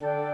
You.